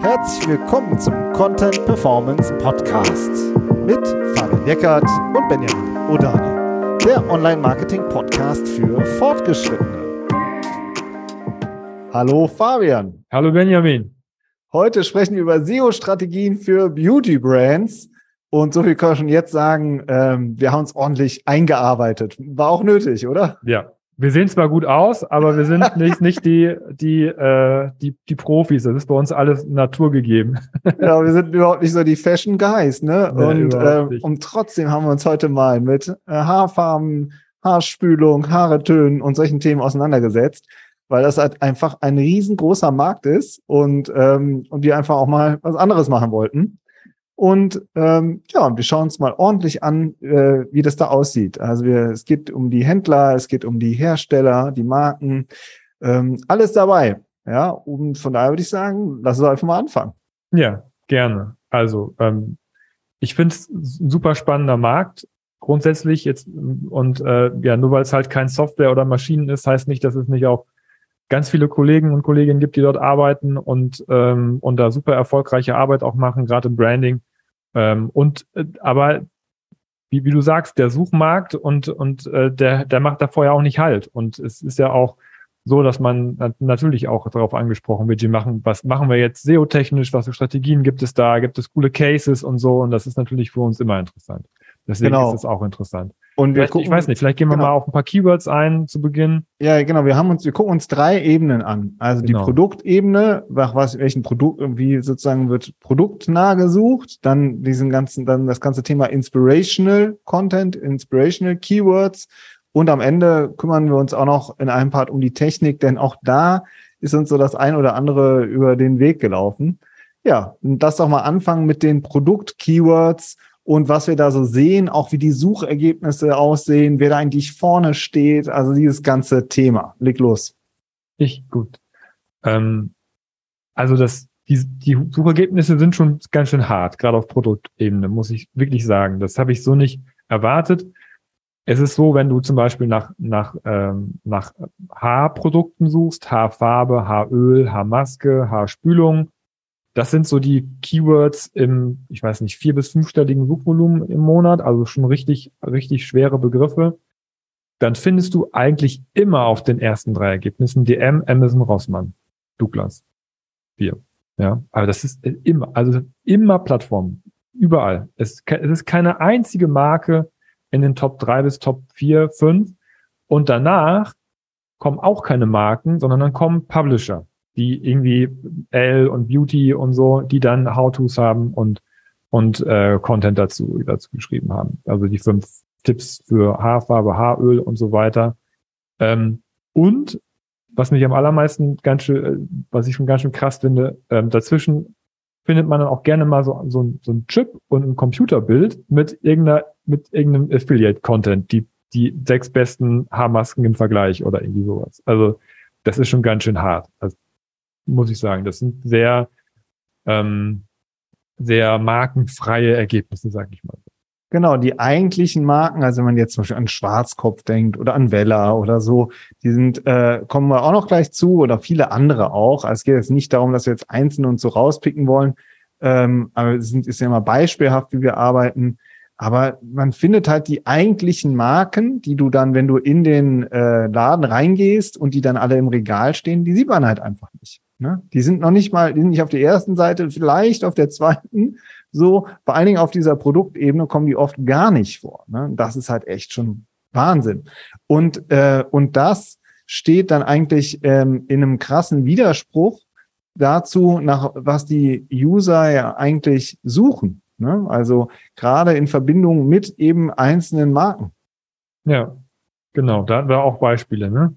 Herzlich willkommen zum Content Performance Podcast mit Fabian Eckert und Benjamin Odani, der Online-Marketing-Podcast für Fortgeschrittene. Hallo Fabian. Hallo Benjamin. Heute sprechen wir über SEO-Strategien für Beauty-Brands. Und so viel kann ich schon jetzt sagen, ähm, wir haben uns ordentlich eingearbeitet. War auch nötig, oder? Ja, wir sehen zwar gut aus, aber wir sind nicht, nicht die, die, äh, die, die Profis. Das ist bei uns alles naturgegeben. Ja, wir sind überhaupt nicht so die Fashion Guys, ne? Nee, und, äh, und trotzdem haben wir uns heute mal mit äh, Haarfarben, Haarspülung, Haare tönen und solchen Themen auseinandergesetzt, weil das halt einfach ein riesengroßer Markt ist und, ähm, und wir einfach auch mal was anderes machen wollten. Und ähm, ja, wir schauen uns mal ordentlich an, äh, wie das da aussieht. Also wir, es geht um die Händler, es geht um die Hersteller, die Marken, ähm, alles dabei. Ja, und von daher würde ich sagen, lass uns einfach mal anfangen. Ja, gerne. Also ähm, ich finde es ein super spannender Markt grundsätzlich jetzt und äh, ja, nur weil es halt kein Software oder Maschinen ist, heißt nicht, dass es nicht auch ganz viele Kollegen und Kolleginnen gibt, die dort arbeiten und, ähm, und da super erfolgreiche Arbeit auch machen, gerade im Branding. Ähm, und äh, aber wie, wie du sagst, der Suchmarkt und, und äh, der, der macht da vorher auch nicht halt. Und es ist ja auch so, dass man natürlich auch darauf angesprochen wird, die machen, was machen wir jetzt SEO-technisch, was für Strategien gibt es da, gibt es coole Cases und so. Und das ist natürlich für uns immer interessant. Deswegen genau. ist es auch interessant. Und wir gucken, ich weiß nicht, vielleicht gehen wir genau. mal auf ein paar Keywords ein zu Beginn. Ja, genau. Wir haben uns, wir gucken uns drei Ebenen an. Also genau. die Produktebene, nach was, welchen Produkt, irgendwie sozusagen wird produktnah gesucht. Dann diesen ganzen, dann das ganze Thema Inspirational Content, Inspirational Keywords. Und am Ende kümmern wir uns auch noch in einem Part um die Technik, denn auch da ist uns so das ein oder andere über den Weg gelaufen. Ja, und das doch mal anfangen mit den Produkt-Keywords und was wir da so sehen, auch wie die Suchergebnisse aussehen, wer da eigentlich vorne steht, also dieses ganze Thema. Leg los. Ich, gut. Ähm, also das, die, die Suchergebnisse sind schon ganz schön hart, gerade auf Produktebene, muss ich wirklich sagen. Das habe ich so nicht erwartet. Es ist so, wenn du zum Beispiel nach, nach, ähm, nach Haarprodukten suchst, Haarfarbe, Haaröl, Haarmaske, Haarspülung, das sind so die Keywords im, ich weiß nicht, vier- bis fünfstelligen Suchvolumen im Monat, also schon richtig, richtig schwere Begriffe. Dann findest du eigentlich immer auf den ersten drei Ergebnissen DM, Amazon, Rossmann, Douglas. Vier. Ja, aber das ist immer, also immer Plattformen. Überall. Es, es ist keine einzige Marke in den Top drei bis Top vier, fünf. Und danach kommen auch keine Marken, sondern dann kommen Publisher die irgendwie L und Beauty und so, die dann How-Tos haben und, und äh, Content dazu, dazu geschrieben haben. Also die fünf Tipps für Haarfarbe, Haaröl und so weiter. Ähm, und was mich am allermeisten ganz schön, äh, was ich schon ganz schön krass finde, ähm, dazwischen findet man dann auch gerne mal so, so, ein, so ein Chip und ein Computerbild mit irgendeiner, mit irgendeinem Affiliate-Content, die, die sechs besten Haarmasken im Vergleich oder irgendwie sowas. Also das ist schon ganz schön hart. Also muss ich sagen. Das sind sehr, ähm, sehr markenfreie Ergebnisse, sag ich mal. Genau, die eigentlichen Marken, also wenn man jetzt zum Beispiel an Schwarzkopf denkt oder an Vella oder so, die sind, äh, kommen wir auch noch gleich zu oder viele andere auch. Also es geht jetzt nicht darum, dass wir jetzt einzelne uns so rauspicken wollen, ähm, aber es sind, ist ja immer beispielhaft, wie wir arbeiten. Aber man findet halt die eigentlichen Marken, die du dann, wenn du in den äh, Laden reingehst und die dann alle im Regal stehen, die sieht man halt einfach nicht. Ne? Die sind noch nicht mal, die sind nicht auf der ersten Seite, vielleicht auf der zweiten. So, vor allen Dingen auf dieser Produktebene kommen die oft gar nicht vor. Ne? Das ist halt echt schon Wahnsinn. Und, äh, und das steht dann eigentlich ähm, in einem krassen Widerspruch dazu, nach was die User ja eigentlich suchen. Ne? Also gerade in Verbindung mit eben einzelnen Marken. Ja, genau. Da hatten wir auch Beispiele. Ne?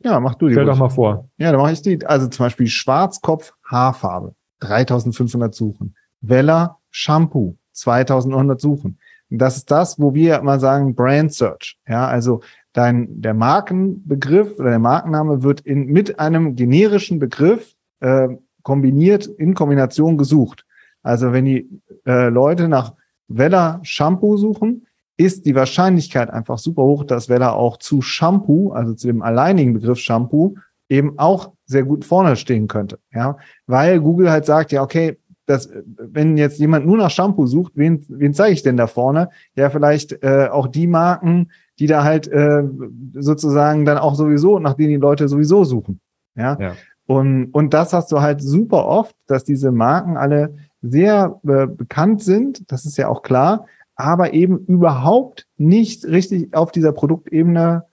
Ja, mach du die. Stell doch mal vor. Ja, da mache ich die. Also zum Beispiel Schwarzkopf Haarfarbe, 3500 Suchen. Weller Shampoo, 2900 Suchen. Das ist das, wo wir immer sagen Brand Search. Ja, also dein, der Markenbegriff oder der Markenname wird in, mit einem generischen Begriff äh, kombiniert, in Kombination gesucht. Also wenn die äh, Leute nach Weller Shampoo suchen, ist die Wahrscheinlichkeit einfach super hoch, dass da auch zu Shampoo, also zu dem alleinigen Begriff Shampoo, eben auch sehr gut vorne stehen könnte. Ja, weil Google halt sagt, ja, okay, das, wenn jetzt jemand nur nach Shampoo sucht, wen, wen zeige ich denn da vorne? Ja, vielleicht äh, auch die Marken, die da halt äh, sozusagen dann auch sowieso, nach denen die Leute sowieso suchen. Ja. ja. Und, und das hast du halt super oft, dass diese Marken alle sehr äh, bekannt sind, das ist ja auch klar, aber eben überhaupt nicht richtig auf dieser Produktebene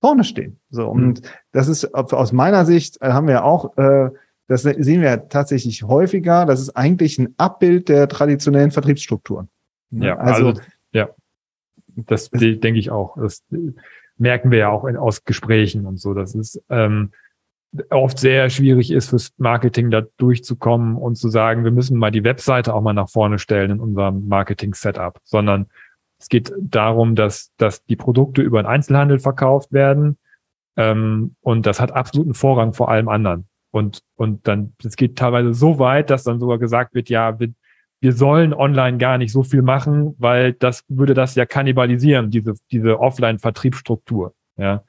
vorne stehen. So, und mhm. das ist aus meiner Sicht, äh, haben wir auch, äh, das sehen wir tatsächlich häufiger, das ist eigentlich ein Abbild der traditionellen Vertriebsstrukturen. Ja, also, also ja, das denke ich auch. Das merken wir ja auch in, aus Gesprächen und so. Das ist ähm, oft sehr schwierig ist fürs Marketing da durchzukommen und zu sagen, wir müssen mal die Webseite auch mal nach vorne stellen in unserem Marketing-Setup, sondern es geht darum, dass, dass die Produkte über den Einzelhandel verkauft werden ähm, und das hat absoluten Vorrang vor allem anderen. Und, und dann, es geht teilweise so weit, dass dann sogar gesagt wird, ja, wir, wir sollen online gar nicht so viel machen, weil das würde das ja kannibalisieren, diese, diese Offline-Vertriebsstruktur. Ja.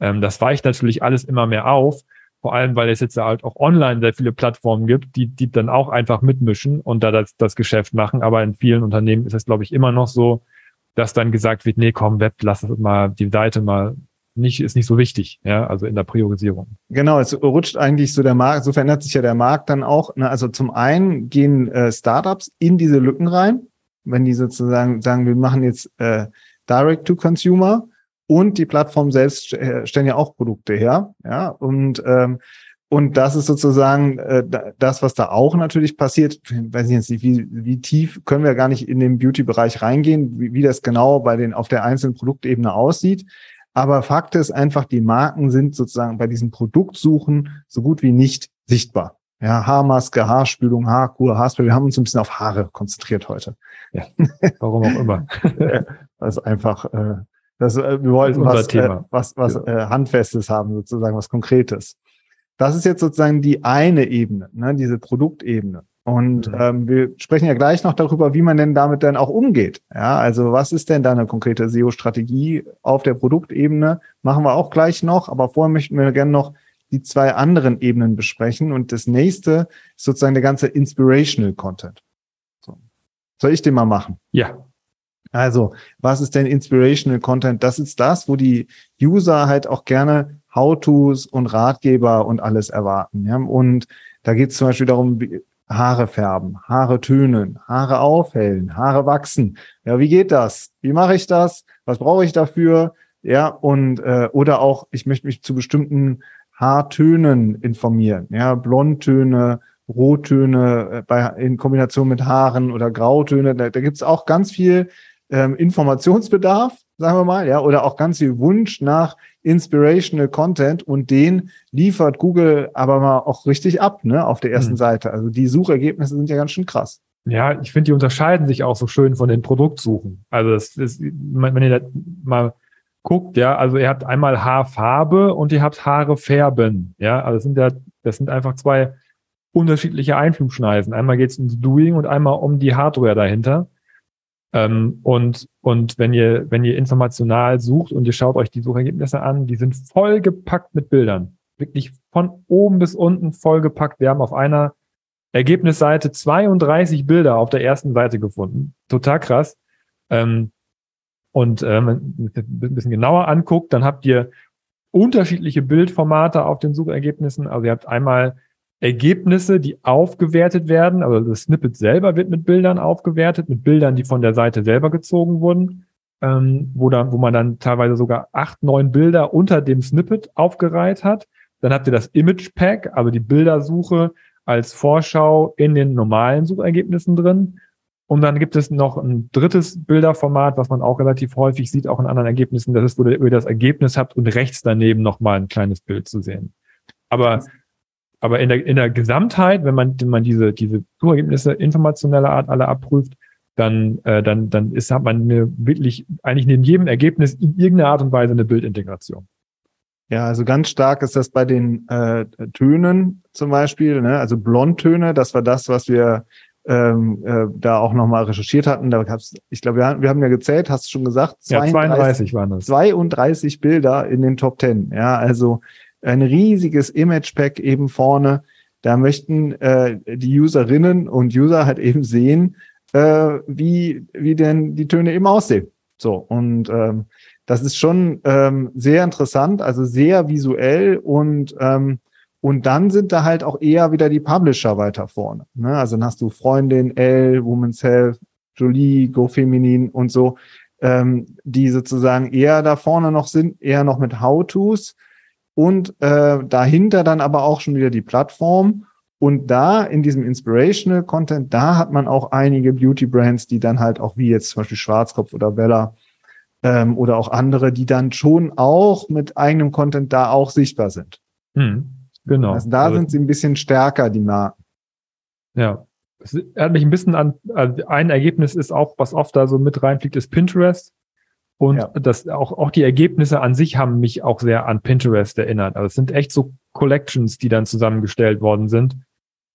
Ähm, das weicht natürlich alles immer mehr auf, vor allem, weil es jetzt halt auch online sehr viele Plattformen gibt, die, die dann auch einfach mitmischen und da das, das Geschäft machen. Aber in vielen Unternehmen ist es, glaube ich, immer noch so, dass dann gesagt wird, nee, komm, Web, lass es mal die Seite mal nicht, ist nicht so wichtig, ja, also in der Priorisierung. Genau, es rutscht eigentlich so der Markt, so verändert sich ja der Markt dann auch. Ne? Also zum einen gehen äh, Startups in diese Lücken rein, wenn die sozusagen sagen, wir machen jetzt äh, Direct to Consumer und die Plattform selbst stellen ja auch Produkte her. Ja, und ähm, und das ist sozusagen äh, das, was da auch natürlich passiert. Ich weiß jetzt nicht, wie, wie tief können wir gar nicht in den Beauty-Bereich reingehen, wie, wie das genau bei den auf der einzelnen Produktebene aussieht. Aber Fakt ist einfach, die Marken sind sozusagen bei diesen Produktsuchen so gut wie nicht sichtbar. Ja, Haarmaske, Haarspülung, Haarkur, Haarspray. Wir haben uns ein bisschen auf Haare konzentriert heute. Ja, warum auch immer. das ist einfach äh, das, äh, wir wollten was, äh, was, was ja. äh, Handfestes haben, sozusagen, was Konkretes. Das ist jetzt sozusagen die eine Ebene, ne, diese Produktebene. Und mhm. ähm, wir sprechen ja gleich noch darüber, wie man denn damit dann auch umgeht. Ja, also was ist denn da eine konkrete SEO-Strategie auf der Produktebene? Machen wir auch gleich noch, aber vorher möchten wir gerne noch die zwei anderen Ebenen besprechen. Und das nächste ist sozusagen der ganze Inspirational Content. So. Soll ich den mal machen? Ja. Also, was ist denn Inspirational Content? Das ist das, wo die User halt auch gerne How-Tos und Ratgeber und alles erwarten. Ja? Und da geht es zum Beispiel darum, Haare färben, Haare tönen, Haare aufhellen, Haare wachsen. Ja, wie geht das? Wie mache ich das? Was brauche ich dafür? Ja, und äh, oder auch, ich möchte mich zu bestimmten Haartönen informieren. Ja, Blondtöne, Rottöne äh, bei, in Kombination mit Haaren oder Grautöne. Da, da gibt es auch ganz viel ähm, Informationsbedarf, sagen wir mal, ja, oder auch ganz viel Wunsch nach inspirational Content und den liefert Google aber mal auch richtig ab, ne, auf der ersten mhm. Seite. Also die Suchergebnisse sind ja ganz schön krass. Ja, ich finde, die unterscheiden sich auch so schön von den Produktsuchen. Also das ist, wenn ihr da mal guckt, ja, also ihr habt einmal Haarfarbe und ihr habt Haare färben, ja, also das sind ja, das sind einfach zwei unterschiedliche Einflugschneisen. Einmal geht es ums Doing und einmal um die Hardware dahinter. Ähm, und, und wenn ihr, wenn ihr informational sucht und ihr schaut euch die Suchergebnisse an, die sind vollgepackt mit Bildern. Wirklich von oben bis unten vollgepackt. Wir haben auf einer Ergebnisseite 32 Bilder auf der ersten Seite gefunden. Total krass. Ähm, und ähm, ein bisschen genauer anguckt, dann habt ihr unterschiedliche Bildformate auf den Suchergebnissen. Also ihr habt einmal Ergebnisse, die aufgewertet werden. Also das Snippet selber wird mit Bildern aufgewertet, mit Bildern, die von der Seite selber gezogen wurden, ähm, wo, dann, wo man dann teilweise sogar acht, neun Bilder unter dem Snippet aufgereiht hat. Dann habt ihr das Image Pack, also die Bildersuche als Vorschau in den normalen Suchergebnissen drin. Und dann gibt es noch ein drittes Bilderformat, was man auch relativ häufig sieht, auch in anderen Ergebnissen. Das ist, wo ihr das Ergebnis habt und rechts daneben nochmal ein kleines Bild zu sehen. Aber aber in der, in der Gesamtheit, wenn man, wenn man diese, diese Suchergebnisse informationeller Art alle abprüft, dann, äh, dann, dann ist, hat man eine wirklich eigentlich neben jedem Ergebnis in irgendeiner Art und Weise eine Bildintegration. Ja, also ganz stark ist das bei den äh, Tönen zum Beispiel, ne? also Blondtöne, das war das, was wir ähm, äh, da auch nochmal recherchiert hatten. Da gab's, ich glaube, wir, wir haben ja gezählt, hast du schon gesagt, 32, ja, 32 waren das. 32 Bilder in den Top 10. Ja, also ein riesiges Image-Pack eben vorne. Da möchten äh, die Userinnen und User halt eben sehen, äh, wie, wie denn die Töne eben aussehen. So, und ähm, das ist schon ähm, sehr interessant, also sehr visuell und ähm, und dann sind da halt auch eher wieder die Publisher weiter vorne. Ne? Also dann hast du Freundin, L, Women's Health, Jolie, Go Feminin und so, ähm, die sozusagen eher da vorne noch sind, eher noch mit How-Tos und äh, dahinter dann aber auch schon wieder die Plattform. Und da in diesem Inspirational Content, da hat man auch einige Beauty Brands, die dann halt auch wie jetzt zum Beispiel Schwarzkopf oder Bella ähm, oder auch andere, die dann schon auch mit eigenem Content da auch sichtbar sind. Hm, genau. Also da also, sind sie ein bisschen stärker, die Marken. Ja. Es erinnert mich ein bisschen an, also ein Ergebnis ist auch, was oft da so mit reinfliegt, ist Pinterest. Und ja. das auch, auch die Ergebnisse an sich haben mich auch sehr an Pinterest erinnert. Also es sind echt so Collections, die dann zusammengestellt worden sind.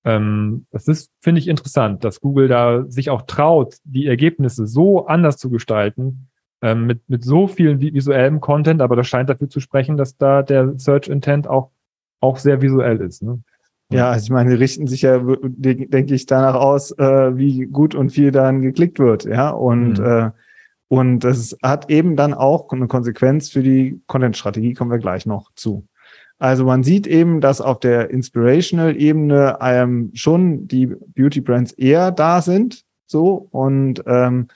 Ähm, das ist, finde ich, interessant, dass Google da sich auch traut, die Ergebnisse so anders zu gestalten, ähm, mit, mit so viel visuellem Content, aber das scheint dafür zu sprechen, dass da der Search Intent auch, auch sehr visuell ist. Ne? Ja, also ich meine, die richten sich ja, denke ich, danach aus, äh, wie gut und viel dann geklickt wird, ja. Und, mhm. äh, und das hat eben dann auch eine Konsequenz für die Content-Strategie, kommen wir gleich noch zu. Also man sieht eben, dass auf der Inspirational-Ebene ähm, schon die Beauty-Brands eher da sind, so und ähm,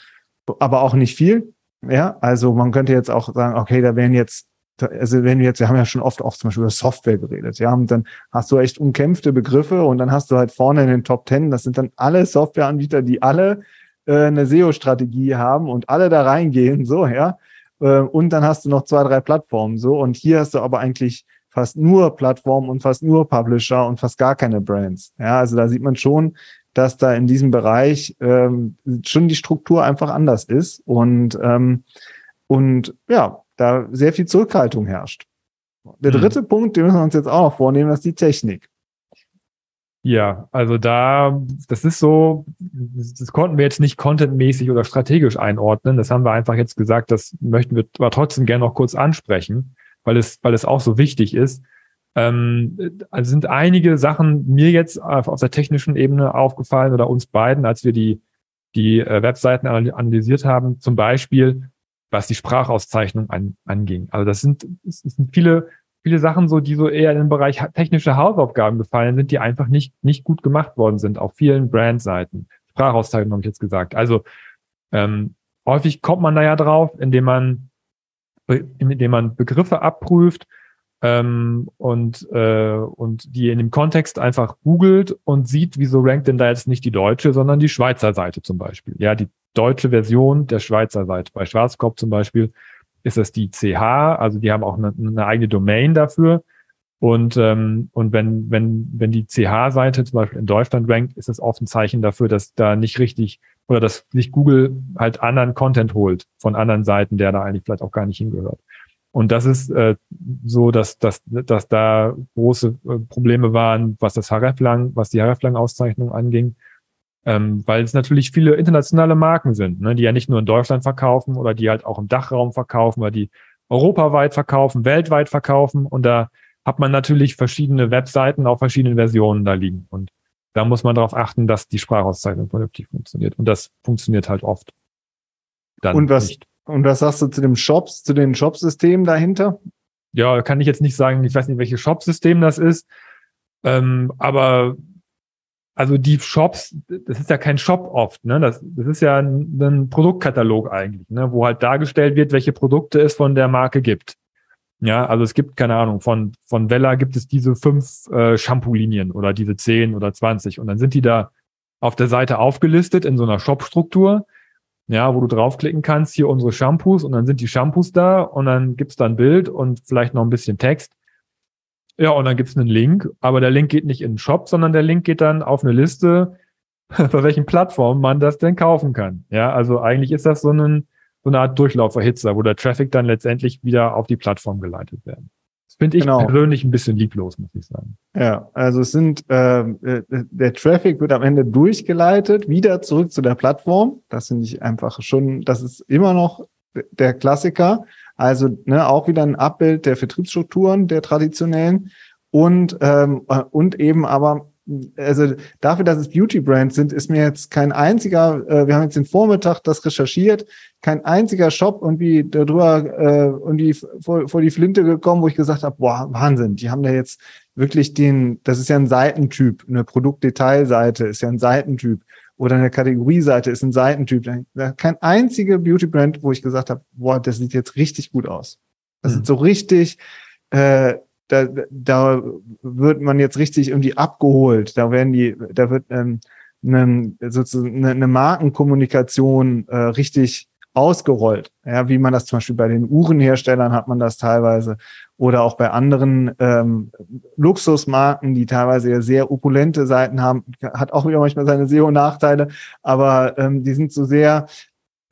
aber auch nicht viel. Ja, also man könnte jetzt auch sagen, okay, da wären jetzt, also wenn wir jetzt, wir haben ja schon oft auch zum Beispiel über Software geredet, ja, und dann hast du echt umkämpfte Begriffe und dann hast du halt vorne in den Top Ten, das sind dann alle Softwareanbieter, die alle äh, eine SEO-Strategie haben und alle da reingehen, so, ja. Äh, und dann hast du noch zwei, drei Plattformen, so, und hier hast du aber eigentlich fast nur Plattformen und fast nur Publisher und fast gar keine Brands. Ja, also da sieht man schon, dass da in diesem Bereich ähm, schon die Struktur einfach anders ist und, ähm, und ja, da sehr viel Zurückhaltung herrscht. Der hm. dritte hm. Punkt, den müssen wir uns jetzt auch noch vornehmen, das ist die Technik. Ja, also da, das ist so, das konnten wir jetzt nicht contentmäßig oder strategisch einordnen. Das haben wir einfach jetzt gesagt, das möchten wir aber trotzdem gerne noch kurz ansprechen, weil es, weil es auch so wichtig ist. Ähm, also sind einige Sachen mir jetzt auf, auf der technischen Ebene aufgefallen oder uns beiden, als wir die, die äh, Webseiten analysiert haben, zum Beispiel, was die Sprachauszeichnung an, anging. Also das sind, das sind viele, viele Sachen so, die so eher im Bereich technische Hausaufgaben gefallen sind, die einfach nicht, nicht gut gemacht worden sind auf vielen Brandseiten. Sprachauszeichnung habe ich jetzt gesagt. Also ähm, häufig kommt man da ja drauf, indem man, indem man Begriffe abprüft ähm, und, äh, und die in dem Kontext einfach googelt und sieht, wieso rankt denn da jetzt nicht die deutsche, sondern die Schweizer Seite zum Beispiel. Ja, die deutsche Version der Schweizer Seite. Bei Schwarzkopf zum Beispiel ist das die CH, also die haben auch eine, eine eigene Domain dafür. Und, ähm, und wenn, wenn, wenn die CH-Seite zum Beispiel in Deutschland rankt, ist das oft ein Zeichen dafür, dass da nicht richtig oder dass sich Google halt anderen Content holt von anderen Seiten, der da eigentlich vielleicht auch gar nicht hingehört. Und das ist äh, so, dass, dass, dass da große äh, Probleme waren, was das HRF-Lang, was die HRF-Lang-Auszeichnung anging, ähm, weil es natürlich viele internationale Marken sind, ne, die ja nicht nur in Deutschland verkaufen oder die halt auch im Dachraum verkaufen oder die europaweit verkaufen, weltweit verkaufen. Und da hat man natürlich verschiedene Webseiten auf verschiedenen Versionen da liegen. Und da muss man darauf achten, dass die Sprachauszeichnung vernünftig funktioniert. Und das funktioniert halt oft. Dann und was, nicht. Und was sagst du zu dem Shops, zu den Shop-Systemen dahinter? Ja, kann ich jetzt nicht sagen, ich weiß nicht, welches Shop-System das ist. Ähm, aber also die Shops, das ist ja kein Shop oft, ne? Das, das ist ja ein, ein Produktkatalog eigentlich, ne? wo halt dargestellt wird, welche Produkte es von der Marke gibt. Ja, also es gibt, keine Ahnung, von, von Vella gibt es diese fünf äh, Shampoo-Linien oder diese zehn oder zwanzig und dann sind die da auf der Seite aufgelistet in so einer Shop-Struktur ja, wo du draufklicken kannst, hier unsere Shampoos und dann sind die Shampoos da und dann gibt's da ein Bild und vielleicht noch ein bisschen Text. Ja, und dann gibt's einen Link, aber der Link geht nicht in den Shop, sondern der Link geht dann auf eine Liste, bei welchen Plattformen man das denn kaufen kann. Ja, also eigentlich ist das so, ein, so eine Art Durchlauferhitzer, wo der Traffic dann letztendlich wieder auf die Plattform geleitet werden. Finde ich genau. persönlich ein bisschen lieblos, muss ich sagen. Ja, also es sind, äh, der Traffic wird am Ende durchgeleitet, wieder zurück zu der Plattform. Das finde ich einfach schon, das ist immer noch der Klassiker. Also ne, auch wieder ein Abbild der Vertriebsstrukturen der traditionellen. Und ähm, und eben aber also dafür, dass es Beauty Brands sind, ist mir jetzt kein einziger, äh, wir haben jetzt den Vormittag das recherchiert, kein einziger Shop irgendwie darüber äh, irgendwie vor, vor die Flinte gekommen, wo ich gesagt habe, boah, Wahnsinn, die haben da jetzt wirklich den, das ist ja ein Seitentyp, eine Produktdetailseite ist ja ein Seitentyp oder eine Kategorieseite ist ein Seitentyp. Kein einzige Beauty Brand, wo ich gesagt habe, boah, das sieht jetzt richtig gut aus. Das mhm. ist so richtig äh, da, da wird man jetzt richtig irgendwie abgeholt. Da werden die, da wird ähm, eine, sozusagen eine, eine Markenkommunikation äh, richtig ausgerollt. Ja, wie man das zum Beispiel bei den Uhrenherstellern hat man das teilweise oder auch bei anderen ähm, Luxusmarken, die teilweise ja sehr opulente Seiten haben, hat auch wieder manchmal seine SEO-Nachteile, aber ähm, die sind so sehr,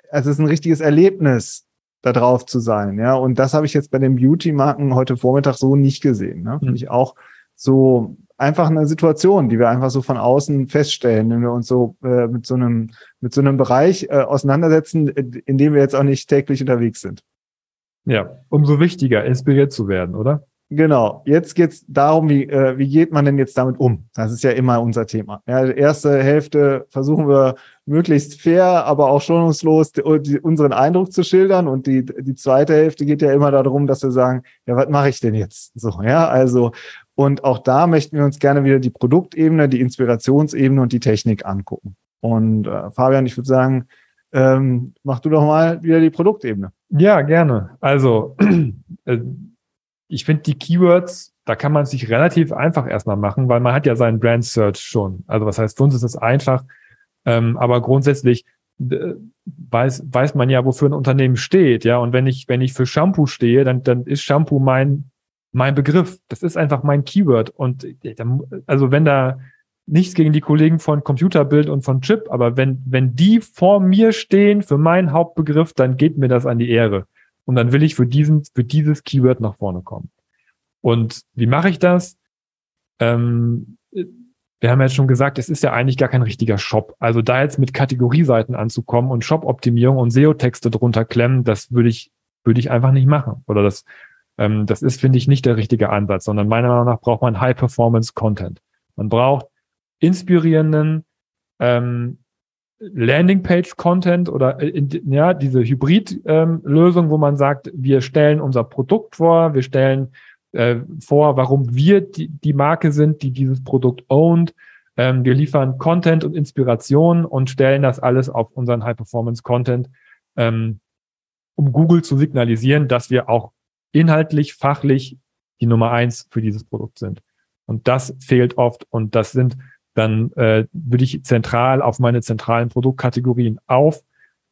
also es ist ein richtiges Erlebnis, da drauf zu sein. Ja, und das habe ich jetzt bei den Beauty-Marken heute Vormittag so nicht gesehen. Ne? Finde mhm. ich auch so einfach eine Situation, die wir einfach so von außen feststellen, wenn wir uns so äh, mit so einem mit so einem Bereich äh, auseinandersetzen, in dem wir jetzt auch nicht täglich unterwegs sind. Ja, umso wichtiger, inspiriert zu werden, oder? Genau. Jetzt geht's darum, wie, äh, wie geht man denn jetzt damit um? Das ist ja immer unser Thema. Ja, die erste Hälfte versuchen wir möglichst fair, aber auch schonungslos die, die, unseren Eindruck zu schildern. Und die, die zweite Hälfte geht ja immer darum, dass wir sagen, ja, was mache ich denn jetzt? So, ja, also, und auch da möchten wir uns gerne wieder die Produktebene, die Inspirationsebene und die Technik angucken. Und äh, Fabian, ich würde sagen, ähm, mach du doch mal wieder die Produktebene. Ja, gerne. Also, äh, ich finde die Keywords, da kann man sich relativ einfach erstmal machen, weil man hat ja seinen Brand Search schon. Also was heißt, für uns ist es einfach, ähm, aber grundsätzlich äh, weiß, weiß man ja, wofür ein Unternehmen steht, ja. Und wenn ich, wenn ich für Shampoo stehe, dann, dann ist Shampoo mein, mein Begriff. Das ist einfach mein Keyword. Und äh, also wenn da nichts gegen die Kollegen von Computerbild und von Chip, aber wenn, wenn die vor mir stehen für meinen Hauptbegriff, dann geht mir das an die Ehre. Und dann will ich für diesen, für dieses Keyword nach vorne kommen. Und wie mache ich das? Ähm, wir haben jetzt schon gesagt, es ist ja eigentlich gar kein richtiger Shop. Also da jetzt mit Kategorieseiten anzukommen und Shop-Optimierung und SEO-Texte drunter klemmen, das würde ich, würde ich einfach nicht machen. Oder das, ähm, das ist, finde ich, nicht der richtige Ansatz, sondern meiner Meinung nach braucht man High-Performance-Content. Man braucht inspirierenden, ähm, Landingpage-Content oder äh, ja, diese Hybrid-Lösung, ähm, wo man sagt, wir stellen unser Produkt vor, wir stellen äh, vor, warum wir die, die Marke sind, die dieses Produkt ownt. Ähm, wir liefern Content und Inspiration und stellen das alles auf unseren High-Performance-Content, ähm, um Google zu signalisieren, dass wir auch inhaltlich, fachlich die Nummer eins für dieses Produkt sind. Und das fehlt oft und das sind dann äh, würde ich zentral auf meine zentralen Produktkategorien auf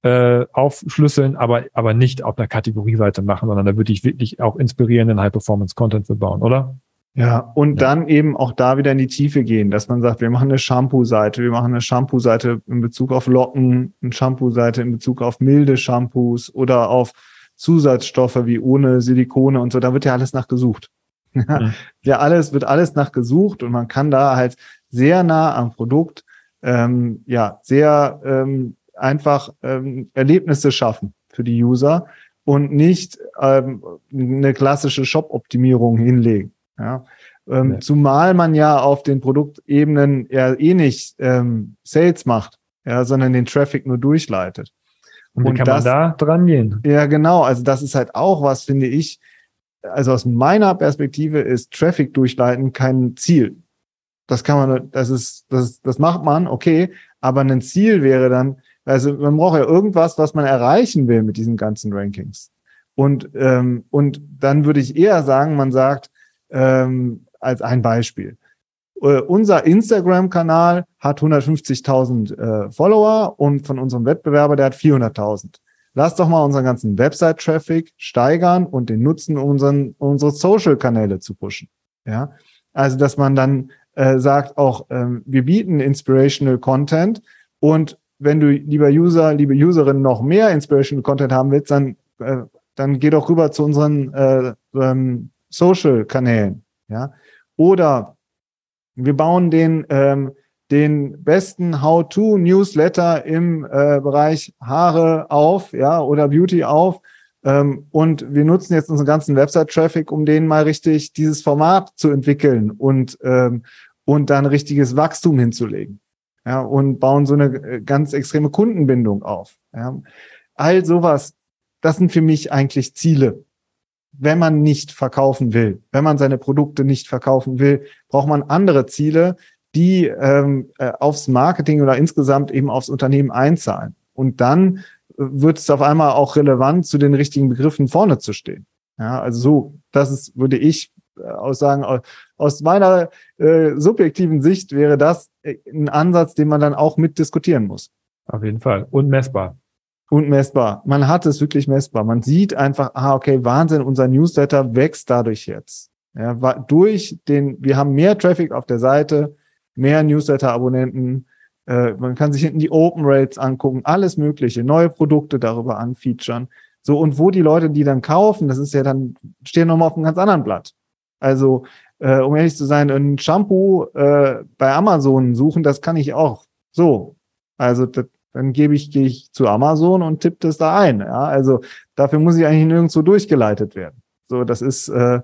äh, aufschlüsseln, aber aber nicht auf einer Kategorieseite machen, sondern da würde ich wirklich auch inspirierenden High-Performance-Content für bauen, oder? Ja, und ja. dann eben auch da wieder in die Tiefe gehen, dass man sagt, wir machen eine Shampoo-Seite, wir machen eine Shampoo-Seite in Bezug auf Locken, eine Shampoo-Seite in Bezug auf milde Shampoos oder auf Zusatzstoffe wie ohne Silikone und so, da wird ja alles nachgesucht. Mhm. Ja, alles wird alles nachgesucht und man kann da halt sehr nah am Produkt, ähm, ja, sehr ähm, einfach ähm, Erlebnisse schaffen für die User und nicht ähm, eine klassische Shop-Optimierung hinlegen. Ja. Ähm, ja. Zumal man ja auf den Produktebenen ja eh nicht ähm, Sales macht, ja, sondern den Traffic nur durchleitet. Und wie und kann das, man da dran gehen? Ja, genau. Also das ist halt auch was, finde ich. Also aus meiner Perspektive ist Traffic durchleiten kein Ziel. Das kann man, das ist, das, das macht man, okay, aber ein Ziel wäre dann, also man braucht ja irgendwas, was man erreichen will mit diesen ganzen Rankings. Und, ähm, und dann würde ich eher sagen, man sagt, ähm, als ein Beispiel, äh, unser Instagram-Kanal hat 150.000 äh, Follower und von unserem Wettbewerber, der hat 400.000. Lass doch mal unseren ganzen Website-Traffic steigern und den nutzen, unseren, unsere Social-Kanäle zu pushen. Ja, also dass man dann äh, sagt auch, ähm, wir bieten Inspirational Content und wenn du, lieber User, liebe Userin, noch mehr Inspirational Content haben willst, dann, äh, dann geh doch rüber zu unseren äh, ähm, Social-Kanälen. Ja? Oder wir bauen den, ähm, den besten How-to-Newsletter im äh, Bereich Haare auf, ja, oder Beauty auf, Ähm, und wir nutzen jetzt unseren ganzen Website-Traffic, um denen mal richtig dieses Format zu entwickeln und, ähm, und dann richtiges Wachstum hinzulegen. Ja, und bauen so eine äh, ganz extreme Kundenbindung auf. Ja. All sowas, das sind für mich eigentlich Ziele. Wenn man nicht verkaufen will, wenn man seine Produkte nicht verkaufen will, braucht man andere Ziele, die ähm, äh, aufs Marketing oder insgesamt eben aufs Unternehmen einzahlen. Und dann wird es auf einmal auch relevant, zu den richtigen Begriffen vorne zu stehen. Ja, also so, das ist, würde ich äh, aus sagen, aus meiner äh, subjektiven Sicht wäre das äh, ein Ansatz, den man dann auch mit diskutieren muss. Auf jeden Fall. Und messbar. Und messbar. Man hat es wirklich messbar. Man sieht einfach, ah, okay, Wahnsinn, unser Newsletter wächst dadurch jetzt. Ja, durch den, wir haben mehr Traffic auf der Seite, mehr Newsletter-Abonnenten, äh, man kann sich hinten die Open Rates angucken, alles Mögliche, neue Produkte darüber anfeaturen. So, und wo die Leute die dann kaufen, das ist ja dann, stehen nochmal auf einem ganz anderen Blatt. Also, äh, um ehrlich zu sein, ein Shampoo äh, bei Amazon suchen, das kann ich auch. So. Also, das, dann gebe ich, gehe ich zu Amazon und tippe das da ein. Ja, also dafür muss ich eigentlich nirgendwo durchgeleitet werden. So, das ist, äh,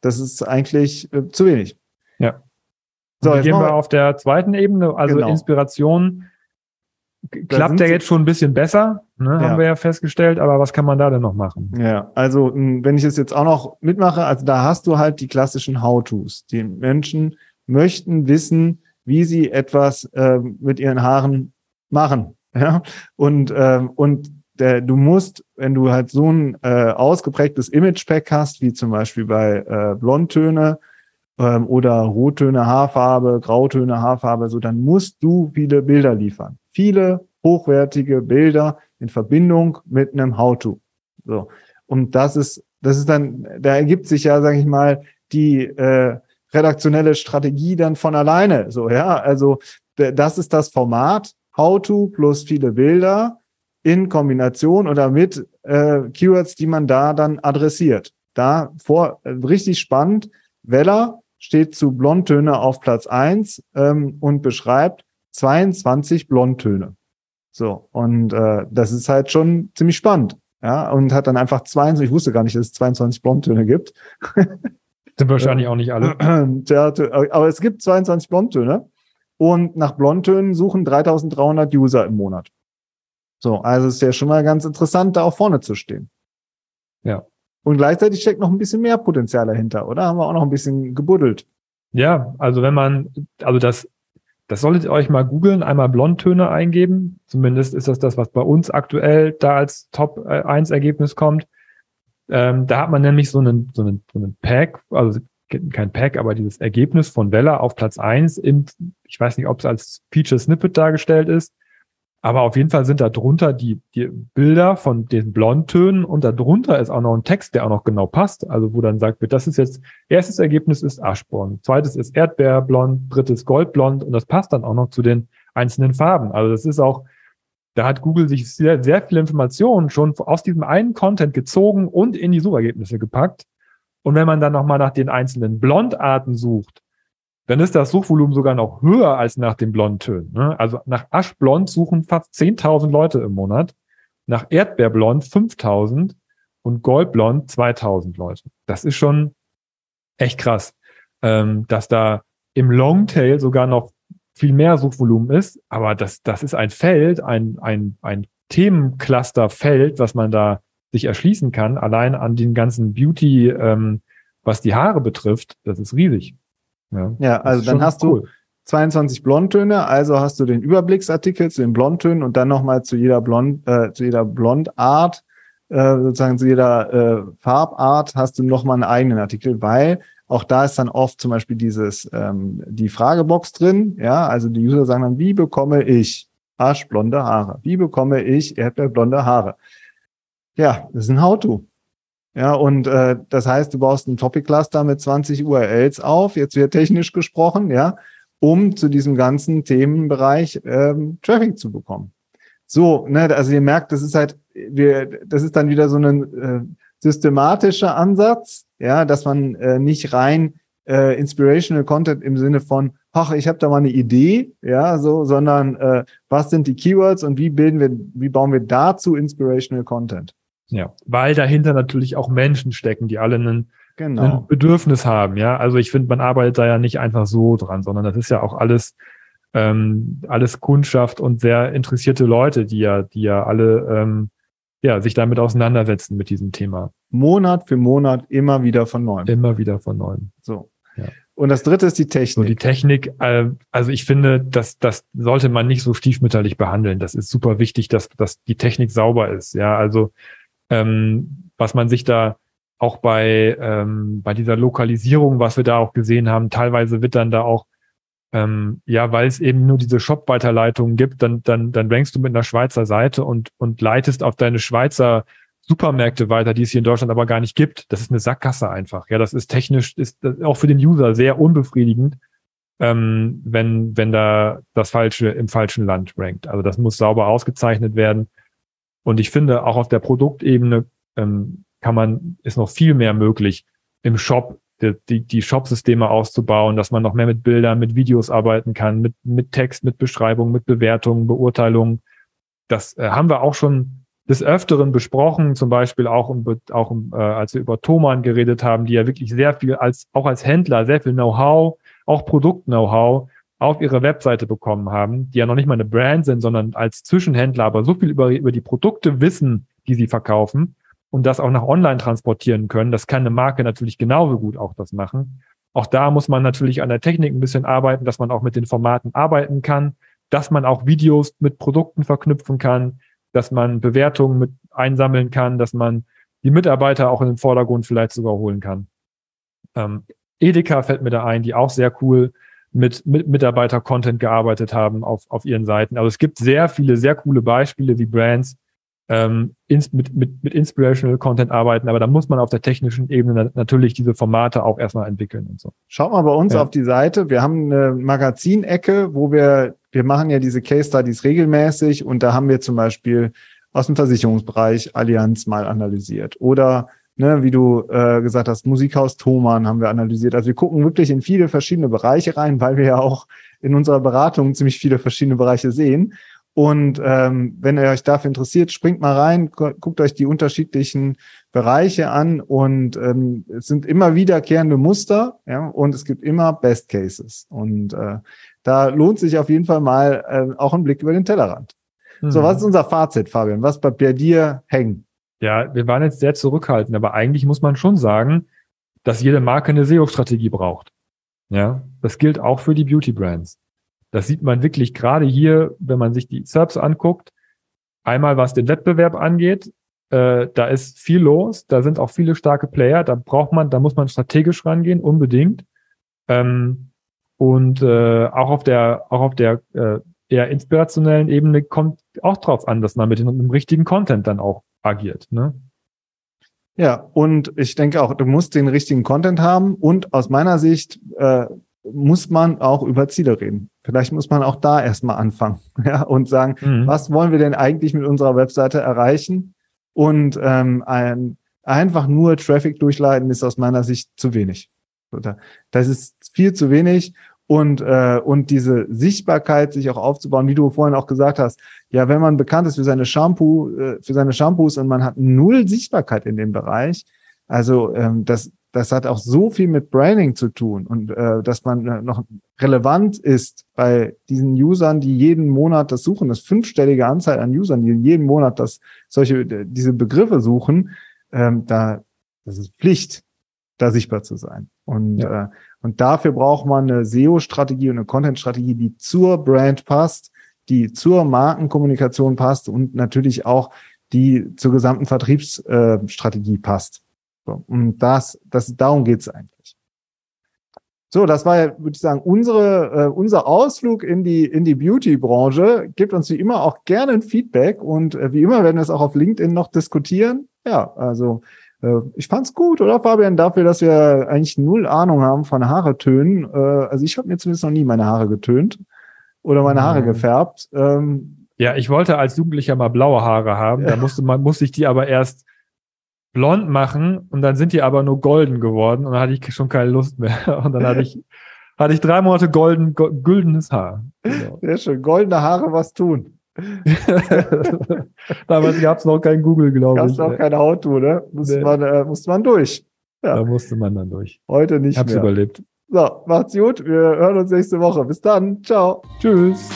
das ist eigentlich äh, zu wenig. Ja. So, jetzt gehen wir auf der zweiten Ebene, also genau. Inspiration. Klappt ja jetzt schon ein bisschen besser, ne, ja. haben wir ja festgestellt, aber was kann man da denn noch machen? Ja, also wenn ich es jetzt auch noch mitmache, also da hast du halt die klassischen How-Tos. Die Menschen möchten wissen, wie sie etwas äh, mit ihren Haaren machen. Ja? Und, ähm, und der, du musst, wenn du halt so ein äh, ausgeprägtes Image-Pack hast, wie zum Beispiel bei äh, Blondtöne, ähm, oder Rottöne, Haarfarbe, Grautöne, Haarfarbe, so dann musst du viele Bilder liefern. Viele hochwertige Bilder in Verbindung mit einem How-to. So. Und das ist, das ist dann, da ergibt sich ja, sage ich mal, die äh, redaktionelle Strategie dann von alleine. So, ja, also das ist das Format How-to plus viele Bilder in Kombination oder mit äh, Keywords, die man da dann adressiert. Da vor äh, richtig spannend. Weller steht zu Blondtöne auf Platz eins ähm, und beschreibt 22 Blondtöne. So, und äh, das ist halt schon ziemlich spannend. Ja, und hat dann einfach 22, ich wusste gar nicht, dass es 22 Blondtöne gibt. Sind wahrscheinlich auch nicht alle. aber es gibt 22 Blondtöne. Und nach Blondtönen suchen 3300 User im Monat. So, also ist ja schon mal ganz interessant, da auch vorne zu stehen. Ja. Und gleichzeitig steckt noch ein bisschen mehr Potenzial dahinter, oder? Haben wir auch noch ein bisschen gebuddelt. Ja, also wenn man, also das, das solltet ihr euch mal googeln, einmal Blondtöne eingeben. Zumindest ist das das, was bei uns aktuell da als Top 1 äh, Ergebnis kommt. Ähm, da hat man nämlich so einen, so einen, so einen Pack, also kein Pack, aber dieses Ergebnis von Vella auf Platz 1 im, ich weiß nicht, ob es als Feature Snippet dargestellt ist, aber auf jeden Fall sind da drunter die, die Bilder von den Blondtönen und da drunter ist auch noch ein Text, der auch noch genau passt. Also wo dann sagt wird, das ist jetzt, erstes Ergebnis ist Aschblond, zweites ist Erdbeerblond, drittes Goldblond und das passt dann auch noch zu den einzelnen Farben. Also das ist auch, da hat Google sich sehr, sehr viele Informationen schon aus diesem einen Content gezogen und in die Suchergebnisse gepackt. Und wenn man dann nochmal nach den einzelnen Blondarten sucht, dann ist das Suchvolumen sogar noch höher als nach den Blondtönen. Ne? Also nach Aschblond suchen fast 10.000 Leute im Monat, nach Erdbeerblond 5.000 und Goldblond 2.000 Leute. Das ist schon echt krass, ähm, dass da im Longtail sogar noch viel mehr Suchvolumen ist, aber das, das ist ein Feld, ein, ein, ein Themencluster-Feld, was man da sich erschließen kann, allein an den ganzen Beauty, ähm, was die Haare betrifft, das ist riesig. Ja, ja also dann hast cool. du 22 Blondtöne, also hast du den Überblicksartikel zu den Blondtönen und dann nochmal zu jeder Blond, äh, zu jeder Blondart, äh, sozusagen zu jeder äh, Farbart hast du nochmal einen eigenen Artikel, weil auch da ist dann oft zum Beispiel dieses ähm, die Fragebox drin, ja, also die User sagen dann, wie bekomme ich aschblonde Haare? Wie bekomme ich erdbeerblonde Haare? Ja, das ist ein How-To. Ja, und äh, das heißt, du baust ein Topic-Cluster mit 20 URLs auf, jetzt wird technisch gesprochen, ja, um zu diesem ganzen Themenbereich ähm, Traffic zu bekommen. So, ne, also ihr merkt, das ist halt, wir, das ist dann wieder so ein äh, systematischer Ansatz, ja, dass man äh, nicht rein äh, inspirational Content im Sinne von, ach, ich habe da mal eine Idee, ja, so, sondern äh, was sind die Keywords und wie bilden wir, wie bauen wir dazu inspirational Content? Ja, weil dahinter natürlich auch Menschen stecken, die alle einen, Genau. ein Bedürfnis haben. Ja, also ich finde, man arbeitet da ja nicht einfach so dran, sondern das ist ja auch alles ähm, alles Kundschaft und sehr interessierte Leute, die ja, die ja alle ähm, ja, sich damit auseinandersetzen mit diesem Thema. Monat für Monat immer wieder von neuem. Immer wieder von neuem. So. Ja. Und das dritte ist die So Technik. die Technik, äh, also ich finde, dass das sollte man nicht so stiefmütterlich behandeln. Das ist super wichtig, dass, dass die Technik sauber ist. Ja, also ähm, was man sich da auch bei ähm, bei dieser Lokalisierung, was wir da auch gesehen haben, teilweise wird dann da auch ähm, ja, weil es eben nur diese Shop-Weiterleitungen gibt, dann, dann, dann rankst du mit einer Schweizer Seite und, und leitest auf deine Schweizer Supermärkte weiter, die es hier in Deutschland aber gar nicht gibt. Das ist eine Sackgasse einfach. Ja, das ist technisch, ist auch für den User sehr unbefriedigend, ähm, wenn, wenn da das Falsche im falschen Land rankt. Also das muss sauber ausgezeichnet werden. Und ich finde, auch auf der Produktebene ähm, kann man, ist noch viel mehr möglich, im Shop die, die, die Shop-Systeme auszubauen, dass man noch mehr mit Bildern, mit Videos arbeiten kann, mit, mit Text, mit Beschreibung, mit Bewertungen, Beurteilungen. Das äh, haben wir auch schon des Öfteren besprochen, zum Beispiel auch, um, auch um, äh, als wir über Thomann geredet haben, die ja wirklich sehr viel als, auch als Händler, sehr viel Know-how, auch Produkt-Know-how auf ihre Webseite bekommen haben, die ja noch nicht mal eine Brand sind, sondern als Zwischenhändler, aber so viel über, über die Produkte wissen, die sie verkaufen und das auch nach online transportieren können. Das kann eine Marke natürlich genauso gut auch das machen. Auch da muss man natürlich an der Technik ein bisschen arbeiten, dass man auch mit den Formaten arbeiten kann, dass man auch Videos mit Produkten verknüpfen kann, dass man Bewertungen mit einsammeln kann, dass man die Mitarbeiter auch in den Vordergrund vielleicht sogar holen kann. Ähm, Edeka fällt mir da ein, die auch sehr cool mit, mit Mitarbeiter-Content gearbeitet haben auf, auf ihren Seiten. Also es gibt sehr viele, sehr coole Beispiele, wie Brands ähm, ins, mit, mit, mit Inspirational Content arbeiten, aber da muss man auf der technischen Ebene natürlich diese Formate auch erstmal entwickeln und so. Schaut mal bei uns Ja. auf die Seite. Wir haben eine Magazinecke, wo wir, wir machen ja diese Case Studies regelmäßig und da haben wir zum Beispiel aus dem Versicherungsbereich Allianz mal analysiert oder ne, wie du äh, gesagt hast, Musikhaus Thomann haben wir analysiert. Also wir gucken wirklich in viele verschiedene Bereiche rein, weil wir ja auch in unserer Beratung ziemlich viele verschiedene Bereiche sehen. Und ähm, wenn ihr euch dafür interessiert, springt mal rein, gu- guckt euch die unterschiedlichen Bereiche an und ähm, es sind immer wiederkehrende Muster, ja, und es gibt immer Best Cases. Und äh, da lohnt sich auf jeden Fall mal äh, auch ein Blick über den Tellerrand. So, Mhm. was ist unser Fazit, Fabian? Was bleibt bei dir hängen? Ja, wir waren jetzt sehr zurückhaltend, aber eigentlich muss man schon sagen, dass jede Marke eine SEO-Strategie braucht. Ja, das gilt auch für die Beauty-Brands. Das sieht man wirklich gerade hier, wenn man sich die SERPs anguckt. Einmal was den Wettbewerb angeht, äh, da ist viel los, da sind auch viele starke Player, da braucht man, da muss man strategisch rangehen, unbedingt. Ähm, und äh, auch auf der, auch auf der äh, eher inspirationellen Ebene kommt auch drauf an, dass man mit dem, mit dem richtigen Content dann auch agiert. Ne? Ja, und ich denke auch, du musst den richtigen Content haben und aus meiner Sicht äh, muss man auch über Ziele reden. Vielleicht muss man auch da erstmal anfangen ja, und sagen, Mhm. was wollen wir denn eigentlich mit unserer Webseite erreichen? Und ähm, ein, einfach nur Traffic durchleiten ist aus meiner Sicht zu wenig. Das ist viel zu wenig. Und, äh, und diese Sichtbarkeit sich auch aufzubauen, wie du vorhin auch gesagt hast, ja, wenn man bekannt ist für seine Shampoo, äh, für seine Shampoos und man hat null Sichtbarkeit in dem Bereich, also ähm, das, das hat auch so viel mit Branding zu tun und äh, dass man äh, noch relevant ist bei diesen Usern, die jeden Monat das suchen, das fünfstellige Anzahl an Usern, die jeden Monat das solche diese Begriffe suchen, ähm, da das ist Pflicht, da sichtbar zu sein. Und Ja. äh, und dafür braucht man eine SEO-Strategie und eine Content-Strategie, die zur Brand passt, die zur Markenkommunikation passt und natürlich auch die zur gesamten Vertriebsstrategie äh, passt. So, und das, das, darum geht's eigentlich. So, das war ja, würde ich sagen, unsere, äh, unser Ausflug in die, in die Beauty-Branche. Gebt uns wie immer auch gerne ein Feedback und äh, wie immer werden wir es auch auf LinkedIn noch diskutieren. Ja, also ich fand's gut, oder Fabian, dafür, dass wir eigentlich null Ahnung haben von Haaretönen. Äh, also ich habe mir zumindest noch nie meine Haare getönt oder meine Haare Mhm. gefärbt. Ähm, Ja, ich wollte als Jugendlicher mal blaue Haare haben. Da musste man, musste ich die aber erst blond machen und dann sind die aber nur golden geworden und dann hatte ich schon keine Lust mehr. Und dann hatte ich, hatte ich drei Monate golden, go, güldenes Haar. Genau. sehr schön. Goldene Haare was tun. Damals gab es noch kein Google, glaube Gab ich. es auch keine How-To, ne? Musste, Nee. man, äh, musste man durch. Ja. Da musste man dann durch. Heute nicht Ich hab's mehr. überlebt. So, macht's gut. Wir hören uns nächste Woche. Bis dann. Ciao. Tschüss.